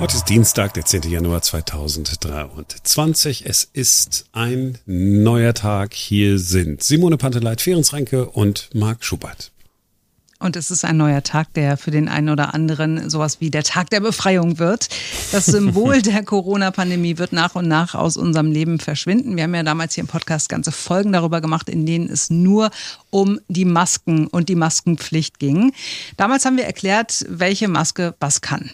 Heute ist Dienstag, der 10. Januar 2023. Es ist ein neuer Tag. Hier sind Simone Panteleit, Ferenc Reinke und Marc Schubert. Und es ist ein neuer Tag, der für den einen oder anderen sowas wie der Tag der Befreiung wird. Das Symbol der Corona-Pandemie wird nach und nach aus unserem Leben verschwinden. Wir haben ja damals hier im Podcast ganze Folgen darüber gemacht, in denen es nur um die Masken und die Maskenpflicht ging. Damals haben wir erklärt, welche Maske was kann.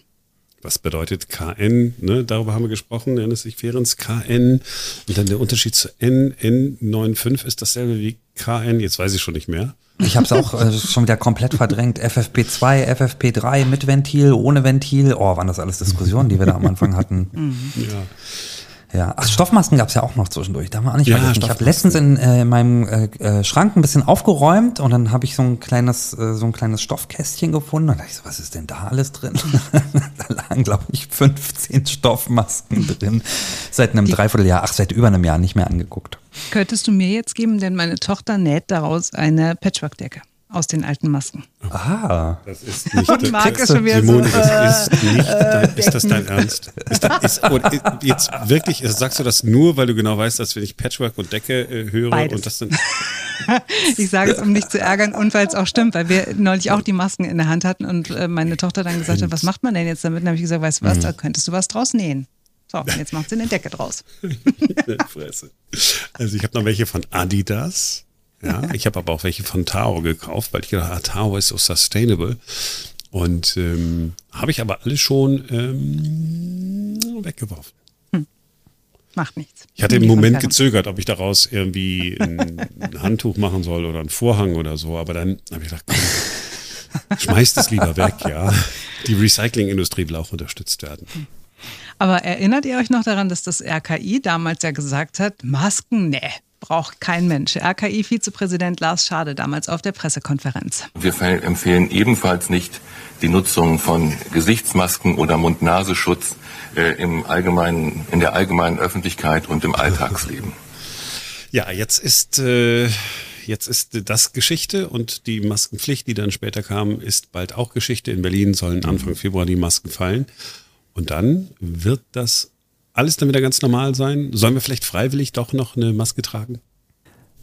Was bedeutet KN? Ne? Darüber haben wir gesprochen, nennt es sich Ferenc KN. Und dann der Unterschied zu N. N95 ist dasselbe wie KN. Jetzt weiß ich schon nicht mehr. Ich habe es auch äh, schon wieder komplett verdrängt. FFP2, FFP3 mit Ventil, ohne Ventil. Oh, waren das alles Diskussionen, die wir da am Anfang hatten. Mhm. Ja. Ja, ach, Stoffmasken gab es ja auch noch zwischendurch. Da haben wir auch nicht Ja, vergessen. Ich habe letztens in äh, meinem äh, äh, Schrank ein bisschen aufgeräumt und dann habe ich so ein kleines, äh, so ein kleines Stoffkästchen gefunden. Und da dachte ich so, was ist denn da alles drin? da lagen, glaube ich, 15 Stoffmasken drin. Seit einem Dreivierteljahr, ach, seit über einem Jahr nicht mehr angeguckt. Könntest du mir jetzt geben, denn meine Tochter näht daraus eine Patchwork-Decke aus den alten Masken. Ah. Das ist nicht Und Marc ist schon wieder Simone, so, das ist nicht äh, dein, ist das dein Ernst? Ist das, ist, und jetzt wirklich, sagst du das nur, weil du genau weißt, dass wenn ich Patchwork und Decke äh, höre Beides. und das dann. Ich sage es, um dich zu ärgern und weil es auch stimmt, weil wir neulich auch die Masken in der Hand hatten und äh, meine Tochter dann gesagt hat, was macht man denn jetzt damit? Dann habe ich gesagt, weißt du was, da könntest du was draus nähen. So, und jetzt macht sie eine Decke draus. Fresse. Also ich habe noch welche von Adidas. Ja, ich habe aber auch welche von Tao gekauft, weil ich gedacht habe, ah, Tao ist so sustainable. Und ähm, habe ich aber alle schon ähm, weggeworfen. Macht nichts. Ich hatte im Moment gezögert, ob ich daraus irgendwie ein, ein Handtuch machen soll oder einen Vorhang oder so, aber dann habe ich gedacht, komm, schmeißt es lieber weg, ja. Die Recyclingindustrie will auch unterstützt werden. Aber erinnert ihr euch noch daran, dass das RKI damals ja gesagt hat, Masken, nee, braucht kein Mensch. RKI-Vizepräsident Lars Schade damals auf der Pressekonferenz. Wir fe- empfehlen ebenfalls nicht die Nutzung von Gesichtsmasken oder Mund-Nasenschutz äh, im allgemeinen, in der allgemeinen Öffentlichkeit und im Alltagsleben. Ja, jetzt ist, äh, jetzt ist das Geschichte und die Maskenpflicht, die dann später kam, ist bald auch Geschichte. In Berlin sollen Anfang Februar die Masken fallen. Und dann wird das alles dann wieder ganz normal sein. Sollen wir vielleicht freiwillig doch noch eine Maske tragen?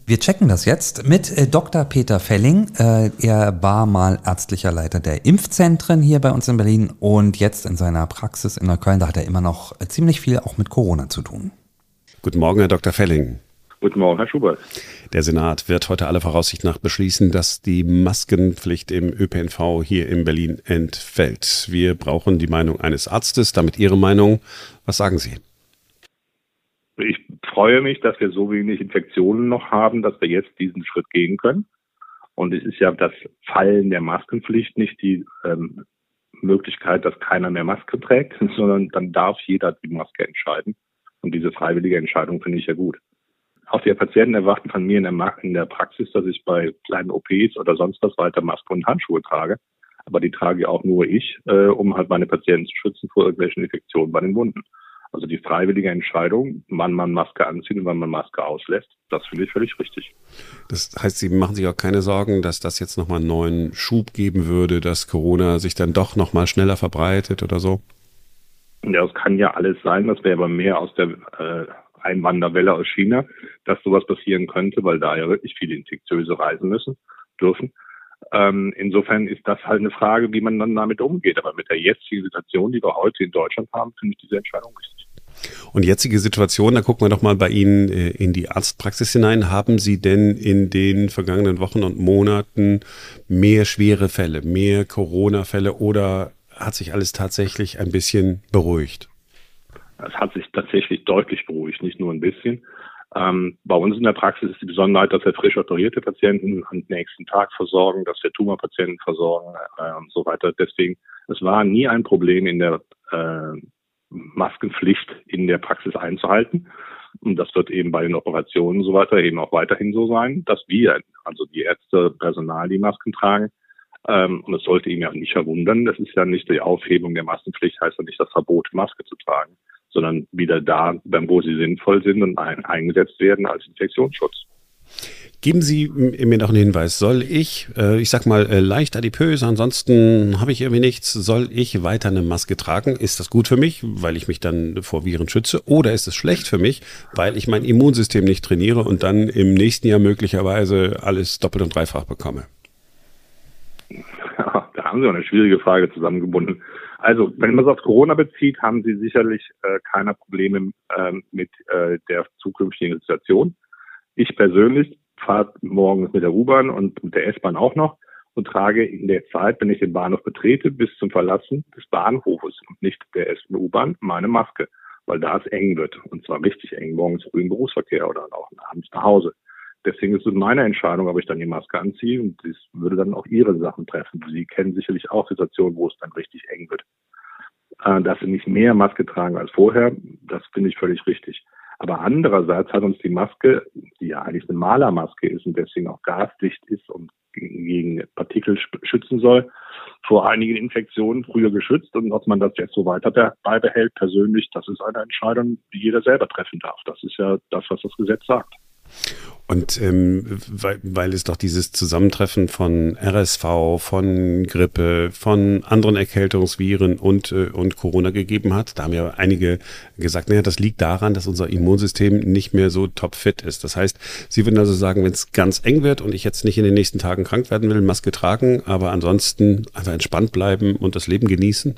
Wir checken das jetzt mit äh, Dr. Peter Felling. Äh, er war mal ärztlicher Leiter der Impfzentren hier bei uns in Berlin und jetzt in seiner Praxis in Neukölln, da hat er immer noch äh, ziemlich viel auch mit Corona zu tun. Guten Morgen, Herr Dr. Felling. Guten Morgen, Herr Schubert. Der Senat wird heute aller Voraussicht nach beschließen, dass die Maskenpflicht im ÖPNV hier in Berlin entfällt. Wir brauchen die Meinung eines Arztes, damit Ihre Meinung. Was sagen Sie? Ich freue mich, dass wir so wenig Infektionen noch haben, dass wir jetzt diesen Schritt gehen können. Und es ist ja das Fallen der Maskenpflicht nicht die ähm, Möglichkeit, dass keiner mehr Maske trägt, sondern dann darf jeder die Maske entscheiden. Und diese freiwillige Entscheidung finde ich ja gut. Auch die Patienten erwarten von mir in der, in der Praxis, dass ich bei kleinen OPs oder sonst was weiter Maske und Handschuhe trage. Aber die trage auch nur ich, äh, um halt meine Patienten zu schützen vor irgendwelchen Infektionen bei den Wunden. Also die freiwillige Entscheidung, wann man Maske anzieht und wann man Maske auslässt, das finde ich völlig richtig. Das heißt, Sie machen sich auch keine Sorgen, dass das jetzt nochmal einen neuen Schub geben würde, dass Corona sich dann doch nochmal schneller verbreitet oder so? Ja, es kann ja alles sein, das wäre aber mehr aus der äh, Einwanderwelle aus China, dass sowas passieren könnte, weil da ja wirklich viele Infektiöse reisen müssen, dürfen. Ähm, insofern ist das halt eine Frage, wie man dann damit umgeht. Aber mit der jetzigen Situation, die wir heute in Deutschland haben, finde ich diese Entscheidung richtig. Und jetzige Situation, da gucken wir doch mal bei Ihnen äh, in die Arztpraxis hinein. Haben Sie denn in den vergangenen Wochen und Monaten mehr schwere Fälle, mehr Corona-Fälle oder hat sich alles tatsächlich ein bisschen beruhigt? Es hat sich tatsächlich deutlich beruhigt, nicht nur ein bisschen. Ähm, bei uns in der Praxis ist die Besonderheit, dass wir frisch operierte Patienten am nächsten Tag versorgen, dass wir Tumorpatienten versorgen äh, und so weiter. Deswegen, es war nie ein Problem in der äh, Maskenpflicht in der Praxis einzuhalten. Und das wird eben bei den Operationen und so weiter eben auch weiterhin so sein, dass wir, also die Ärzte, Personal, die Masken tragen. Ähm, und es sollte ihn ja nicht verwundern. Das ist ja nicht die Aufhebung der Maskenpflicht, heißt ja nicht das Verbot, Maske zu tragen, sondern wieder da, wo sie sinnvoll sind und ein, eingesetzt werden als Infektionsschutz. Geben Sie mir noch einen Hinweis. Soll ich, äh, ich sag mal, äh, leicht adipös, ansonsten habe ich irgendwie nichts, soll ich weiter eine Maske tragen? Ist das gut für mich, weil ich mich dann vor Viren schütze? Oder ist es schlecht für mich, weil ich mein Immunsystem nicht trainiere und dann im nächsten Jahr möglicherweise alles doppelt und dreifach bekomme? Ja, da haben Sie eine schwierige Frage zusammengebunden. Also, wenn man es auf Corona bezieht, haben Sie sicherlich äh, keine Probleme äh, mit äh, der zukünftigen Situation. Ich persönlich fahre morgens mit der U-Bahn und mit der S-Bahn auch noch und trage in der Zeit, wenn ich den Bahnhof betrete, bis zum Verlassen des Bahnhofes und nicht der S-U-Bahn, meine Maske, weil da es eng wird. Und zwar richtig eng, morgens früh im Berufsverkehr oder auch abends nach Hause. Deswegen ist es meine Entscheidung, ob ich dann die Maske anziehe und das würde dann auch Ihre Sachen treffen. Sie kennen sicherlich auch Situationen, wo es dann richtig eng wird. Äh, dass Sie nicht mehr Maske tragen als vorher, das finde ich völlig richtig. Aber andererseits hat uns die Maske, die ja eigentlich eine Malermaske ist und deswegen auch gasdicht ist und gegen Partikel schützen soll, vor einigen Infektionen früher geschützt. Und ob man das jetzt so weiter beibehält, persönlich, das ist eine Entscheidung, die jeder selber treffen darf. Das ist ja das, was das Gesetz sagt. Und ähm, weil, weil es doch dieses Zusammentreffen von RSV, von Grippe, von anderen Erkältungsviren und, äh, und Corona gegeben hat, da haben ja einige gesagt, naja, das liegt daran, dass unser Immunsystem nicht mehr so topfit ist. Das heißt, Sie würden also sagen, wenn es ganz eng wird und ich jetzt nicht in den nächsten Tagen krank werden will, Maske tragen, aber ansonsten einfach entspannt bleiben und das Leben genießen?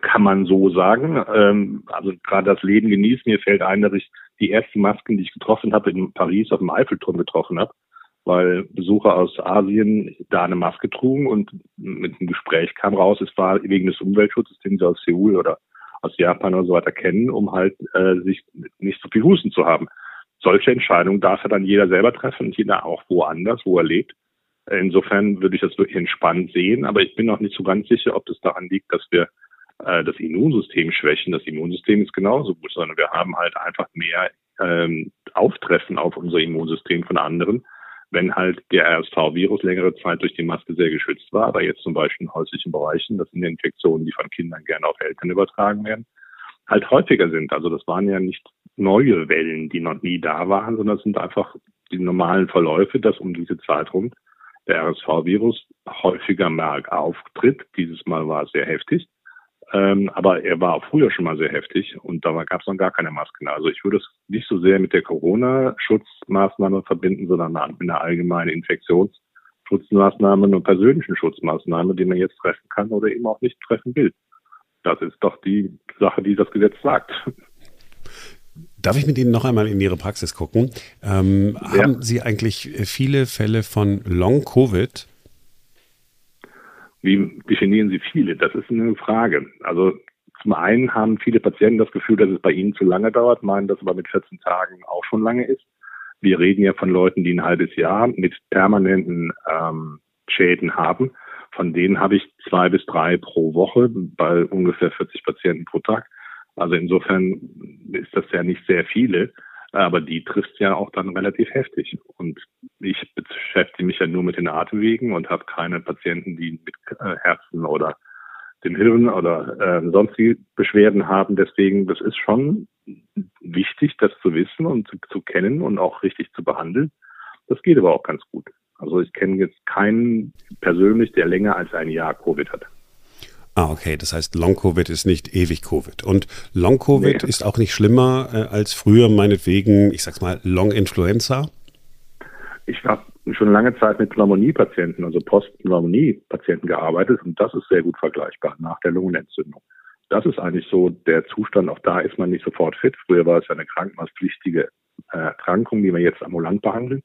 Kann man so sagen. Ähm, also gerade das Leben genießen, mir fällt ein, dass ich die ersten Masken, die ich getroffen habe, in Paris auf dem Eiffelturm getroffen habe, weil Besucher aus Asien da eine Maske trugen und mit einem Gespräch kam raus, es war wegen des Umweltschutzes, den sie aus Seoul oder aus Japan oder so weiter kennen, um halt äh, sich nicht so viel Husten zu haben. Solche Entscheidungen darf er dann jeder selber treffen und jeder auch woanders, wo er lebt. Insofern würde ich das wirklich entspannt sehen, aber ich bin noch nicht so ganz sicher, ob das daran liegt, dass wir äh, das Immunsystem schwächen. Das Immunsystem ist genauso gut, sondern wir haben halt einfach mehr ähm, Auftreffen auf unser Immunsystem von anderen, wenn halt der RSV-Virus längere Zeit durch die Maske sehr geschützt war, aber jetzt zum Beispiel in häuslichen Bereichen, das sind Infektionen, die von Kindern gerne auf Eltern übertragen werden, halt häufiger sind. Also das waren ja nicht neue Wellen, die noch nie da waren, sondern es sind einfach die normalen Verläufe, dass um diese Zeit rum der RSV-Virus häufiger mehr auftritt. Dieses Mal war es sehr heftig. Ähm, aber er war auch früher schon mal sehr heftig und da gab es noch gar keine Masken. Also ich würde es nicht so sehr mit der Corona-Schutzmaßnahme verbinden, sondern mit einer allgemeinen Infektionsschutzmaßnahme und persönlichen Schutzmaßnahme, die man jetzt treffen kann oder eben auch nicht treffen will. Das ist doch die Sache, die das Gesetz sagt. Darf ich mit Ihnen noch einmal in Ihre Praxis gucken? Ähm, ja. Haben Sie eigentlich viele Fälle von Long-Covid? Wie definieren Sie viele? Das ist eine Frage. Also zum einen haben viele Patienten das Gefühl, dass es bei ihnen zu lange dauert, meinen, dass aber mit 14 Tagen auch schon lange ist. Wir reden ja von Leuten, die ein halbes Jahr mit permanenten ähm, Schäden haben. Von denen habe ich zwei bis drei pro Woche bei ungefähr 40 Patienten pro Tag. Also insofern ist das ja nicht sehr viele. Aber die trifft ja auch dann relativ heftig. Und ich beschäftige mich ja nur mit den Atemwegen und habe keine Patienten, die mit äh, Herzen oder dem Hirn oder äh, sonstige Beschwerden haben. Deswegen, das ist schon wichtig, das zu wissen und zu, zu kennen und auch richtig zu behandeln. Das geht aber auch ganz gut. Also ich kenne jetzt keinen persönlich, der länger als ein Jahr Covid hat. Ah, okay. Das heißt, Long-Covid ist nicht ewig Covid. Und Long-Covid nee. ist auch nicht schlimmer äh, als früher meinetwegen, ich sag's mal, Long-Influenza? Ich habe schon lange Zeit mit Pneumonie-Patienten, also Post-Pneumonie-Patienten gearbeitet und das ist sehr gut vergleichbar nach der Lungenentzündung. Das ist eigentlich so der Zustand, auch da ist man nicht sofort fit. Früher war es ja eine krankenhauspflichtige äh, Erkrankung, die man jetzt ambulant behandelt.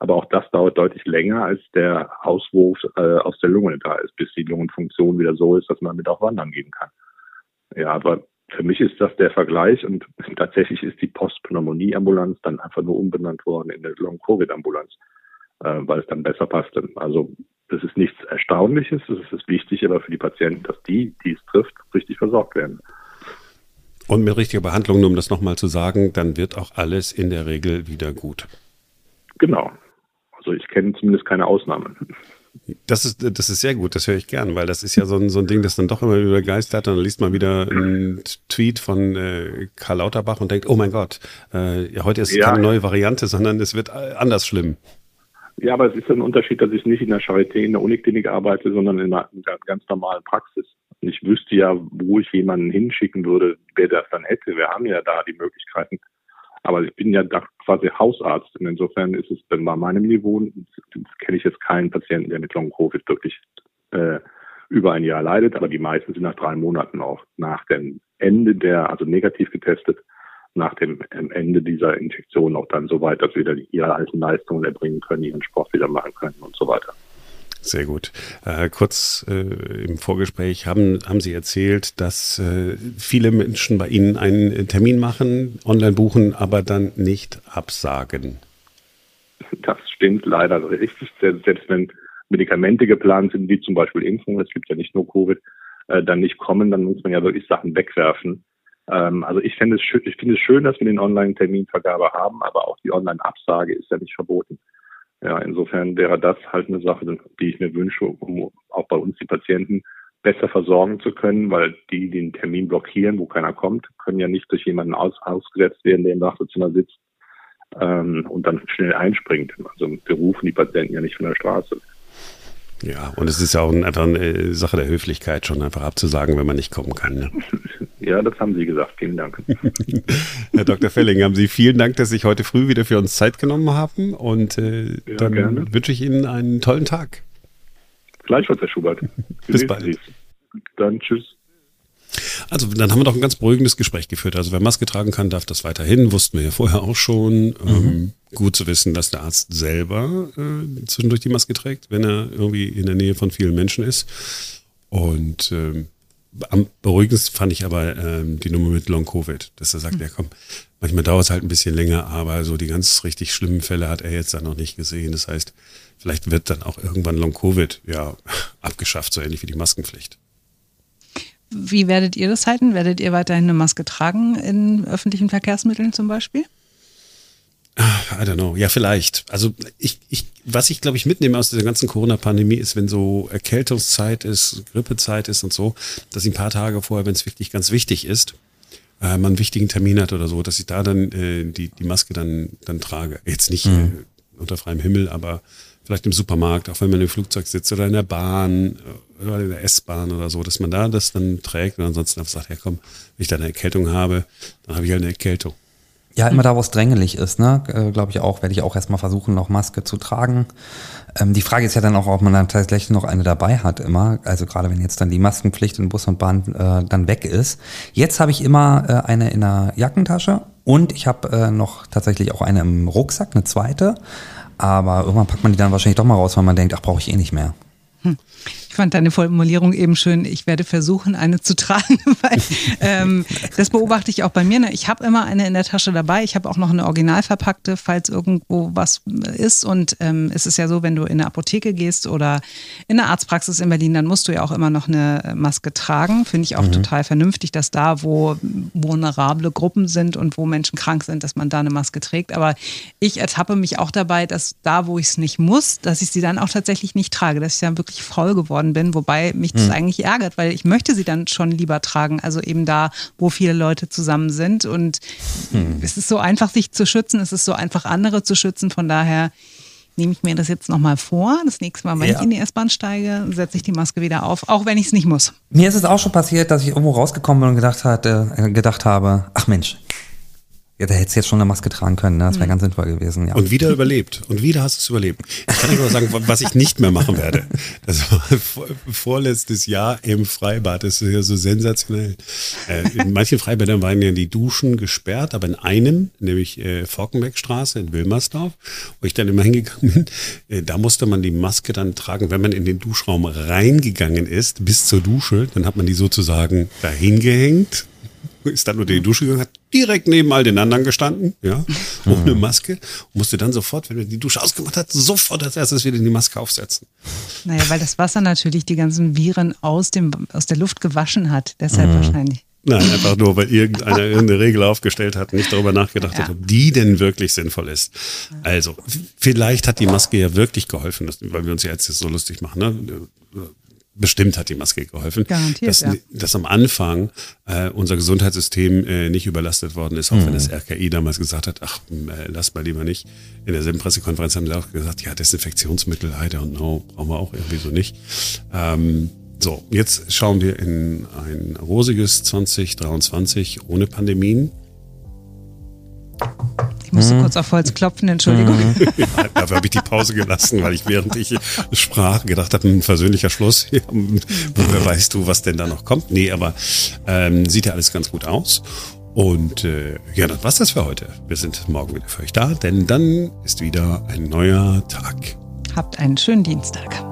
Aber auch das dauert deutlich länger, als der Auswurf äh, aus der Lunge da ist, bis die Lungenfunktion wieder so ist, dass man mit auch wandern gehen kann. Ja, aber für mich ist das der Vergleich und tatsächlich ist die Postpneumonie-Ambulanz dann einfach nur umbenannt worden in eine Long-Covid-Ambulanz, äh, weil es dann besser passte. Also das ist nichts Erstaunliches, das ist wichtig, aber für die Patienten, dass die, die es trifft, richtig versorgt werden. Und mit richtiger Behandlung, nur um das nochmal zu sagen, dann wird auch alles in der Regel wieder gut. Genau. Also ich kenne zumindest keine Ausnahmen. Das ist, das ist sehr gut, das höre ich gern, weil das ist ja so ein, so ein Ding, das dann doch immer wieder geistert. Dann liest man wieder einen Tweet von äh, Karl Lauterbach und denkt, oh mein Gott, äh, heute ist ja. keine neue Variante, sondern es wird anders schlimm. Ja, aber es ist ein Unterschied, dass ich nicht in der Charité, in der Uniklinik arbeite, sondern in einer ganz normalen Praxis. Und ich wüsste ja, wo ich jemanden hinschicken würde, wer das dann hätte. Wir haben ja da die Möglichkeiten. Aber ich bin ja da quasi Hausarzt. Und insofern ist es dann bei meinem Niveau, kenne ich jetzt keinen Patienten, der mit Long Covid wirklich äh, über ein Jahr leidet. Aber die meisten sind nach drei Monaten auch nach dem Ende der, also negativ getestet, nach dem Ende dieser Infektion auch dann so weit, dass sie wieder ihre alten Leistungen erbringen können, ihren Sport wieder machen können und so weiter. Sehr gut. Äh, kurz äh, im Vorgespräch haben, haben Sie erzählt, dass äh, viele Menschen bei Ihnen einen Termin machen, online buchen, aber dann nicht absagen. Das stimmt leider richtig. Selbst wenn Medikamente geplant sind, wie zum Beispiel Impfungen, es gibt ja nicht nur Covid, äh, dann nicht kommen, dann muss man ja wirklich Sachen wegwerfen. Ähm, also ich finde es schön, ich finde es schön, dass wir den Online-Terminvergabe haben, aber auch die Online-Absage ist ja nicht verboten. Ja, insofern wäre das halt eine Sache, die ich mir wünsche, um auch bei uns die Patienten besser versorgen zu können, weil die den Termin blockieren, wo keiner kommt, können ja nicht durch jemanden aus, ausgesetzt werden, der im Wartezimmer sitzt ähm, und dann schnell einspringt. Also wir rufen die Patienten ja nicht von der Straße. Ja, und es ist ja auch einfach eine Sache der Höflichkeit, schon einfach abzusagen, wenn man nicht kommen kann. Ne? Ja, das haben Sie gesagt. Vielen Dank. Herr Dr. Felling, haben Sie vielen Dank, dass Sie sich heute früh wieder für uns Zeit genommen haben. Und äh, ja, dann gerne. wünsche ich Ihnen einen tollen Tag. Gleichfalls, Herr Schubert. Bis bald. Dann tschüss. Also dann haben wir doch ein ganz beruhigendes Gespräch geführt. Also wer Maske tragen kann, darf das weiterhin. Wussten wir ja vorher auch schon. Mhm. Ähm, gut zu wissen, dass der Arzt selber äh, zwischendurch die Maske trägt, wenn er irgendwie in der Nähe von vielen Menschen ist. Und ähm, am beruhigendsten fand ich aber ähm, die Nummer mit Long Covid, dass er sagt, mhm. ja komm, manchmal dauert es halt ein bisschen länger, aber so die ganz richtig schlimmen Fälle hat er jetzt dann noch nicht gesehen. Das heißt, vielleicht wird dann auch irgendwann Long Covid ja abgeschafft, so ähnlich wie die Maskenpflicht. Wie werdet ihr das halten? Werdet ihr weiterhin eine Maske tragen in öffentlichen Verkehrsmitteln zum Beispiel? I don't know. Ja, vielleicht. Also ich, ich, was ich glaube ich mitnehme aus dieser ganzen Corona-Pandemie ist, wenn so Erkältungszeit ist, Grippezeit ist und so, dass ich ein paar Tage vorher, wenn es wirklich ganz wichtig ist, äh, man einen wichtigen Termin hat oder so, dass ich da dann äh, die, die Maske dann, dann trage. Jetzt nicht mhm. äh, unter freiem Himmel, aber vielleicht im Supermarkt, auch wenn man im Flugzeug sitzt oder in der Bahn äh, oder in der S-Bahn oder so, dass man da das dann trägt und ansonsten einfach sagt, ja komm, wenn ich da eine Erkältung habe, dann habe ich halt eine Erkältung. Ja, immer da, wo es drängelig ist, ne? Äh, Glaube ich auch, werde ich auch erstmal versuchen, noch Maske zu tragen. Ähm, die Frage ist ja dann auch, ob man dann tatsächlich noch eine dabei hat immer. Also gerade wenn jetzt dann die Maskenpflicht in Bus und Bahn äh, dann weg ist. Jetzt habe ich immer äh, eine in der Jackentasche und ich habe äh, noch tatsächlich auch eine im Rucksack, eine zweite. Aber irgendwann packt man die dann wahrscheinlich doch mal raus, weil man denkt, ach, brauche ich eh nicht mehr. Hm. Ich fand deine Formulierung eben schön. Ich werde versuchen, eine zu tragen, weil ähm, das beobachte ich auch bei mir. Ne? Ich habe immer eine in der Tasche dabei. Ich habe auch noch eine original verpackte, falls irgendwo was ist. Und ähm, es ist ja so, wenn du in eine Apotheke gehst oder in eine Arztpraxis in Berlin, dann musst du ja auch immer noch eine Maske tragen. Finde ich auch mhm. total vernünftig, dass da, wo vulnerable Gruppen sind und wo Menschen krank sind, dass man da eine Maske trägt. Aber ich ertappe mich auch dabei, dass da, wo ich es nicht muss, dass ich sie dann auch tatsächlich nicht trage, dass ich dann wirklich faul geworden geworden bin, wobei mich das mhm. eigentlich ärgert, weil ich möchte sie dann schon lieber tragen, also eben da, wo viele Leute zusammen sind und mhm. es ist so einfach, sich zu schützen, es ist so einfach, andere zu schützen, von daher nehme ich mir das jetzt nochmal vor. Das nächste Mal, wenn ja. ich in die S-Bahn steige, setze ich die Maske wieder auf, auch wenn ich es nicht muss. Mir ist es auch schon passiert, dass ich irgendwo rausgekommen bin und gedacht, hat, äh, gedacht habe, ach Mensch, ja, da hättest du jetzt schon eine Maske tragen können, ne? das wäre mhm. ganz sinnvoll gewesen. Ja. Und wieder überlebt. Und wieder hast du es überlebt. Ich kann dir nur sagen, was ich nicht mehr machen werde. Das war vorletztes Jahr im Freibad. Das ist ja so sensationell. Äh, in manchen Freibädern waren ja die Duschen gesperrt, aber in einem, nämlich äh, Forkenbeckstraße in Wilmersdorf, wo ich dann immer hingegangen bin, äh, da musste man die Maske dann tragen, wenn man in den Duschraum reingegangen ist, bis zur Dusche. Dann hat man die sozusagen dahin gehängt ist dann unter die Dusche gegangen, hat direkt neben all den anderen gestanden, ja, ohne. Maske, und musste dann sofort, wenn er die Dusche ausgemacht hat, sofort als erstes wieder die Maske aufsetzen. Naja, weil das Wasser natürlich die ganzen Viren aus, dem, aus der Luft gewaschen hat, deshalb mhm. wahrscheinlich. Nein, einfach nur, weil irgendeiner irgendeine Regel aufgestellt hat, nicht darüber nachgedacht Ja. hat, ob die denn wirklich sinnvoll ist. Also, vielleicht hat die Maske ja wirklich geholfen, weil wir uns ja jetzt so lustig machen. Ne? Bestimmt hat die Maske geholfen. Garantiert, dass, ja. dass am Anfang äh, unser Gesundheitssystem äh, nicht überlastet worden ist, auch wenn das RKI damals gesagt hat, ach, äh, lass mal lieber nicht. In derselben Pressekonferenz haben sie auch gesagt, ja, Desinfektionsmittel, I don't know, brauchen wir auch irgendwie so nicht. Ähm, so, jetzt schauen wir in ein rosiges 2023 ohne Pandemien. Ich musste kurz auf Holz klopfen, Entschuldigung. Dafür habe ich die Pause gelassen, weil ich während ich sprach gedacht habe, ein versöhnlicher Schluss. Ja, woher weißt du, was denn da noch kommt? Nee, aber ähm, sieht ja alles ganz gut aus. Und äh, ja, das war's das für heute. Wir sind morgen wieder für euch da, denn dann ist wieder ein neuer Tag. Habt einen schönen Dienstag.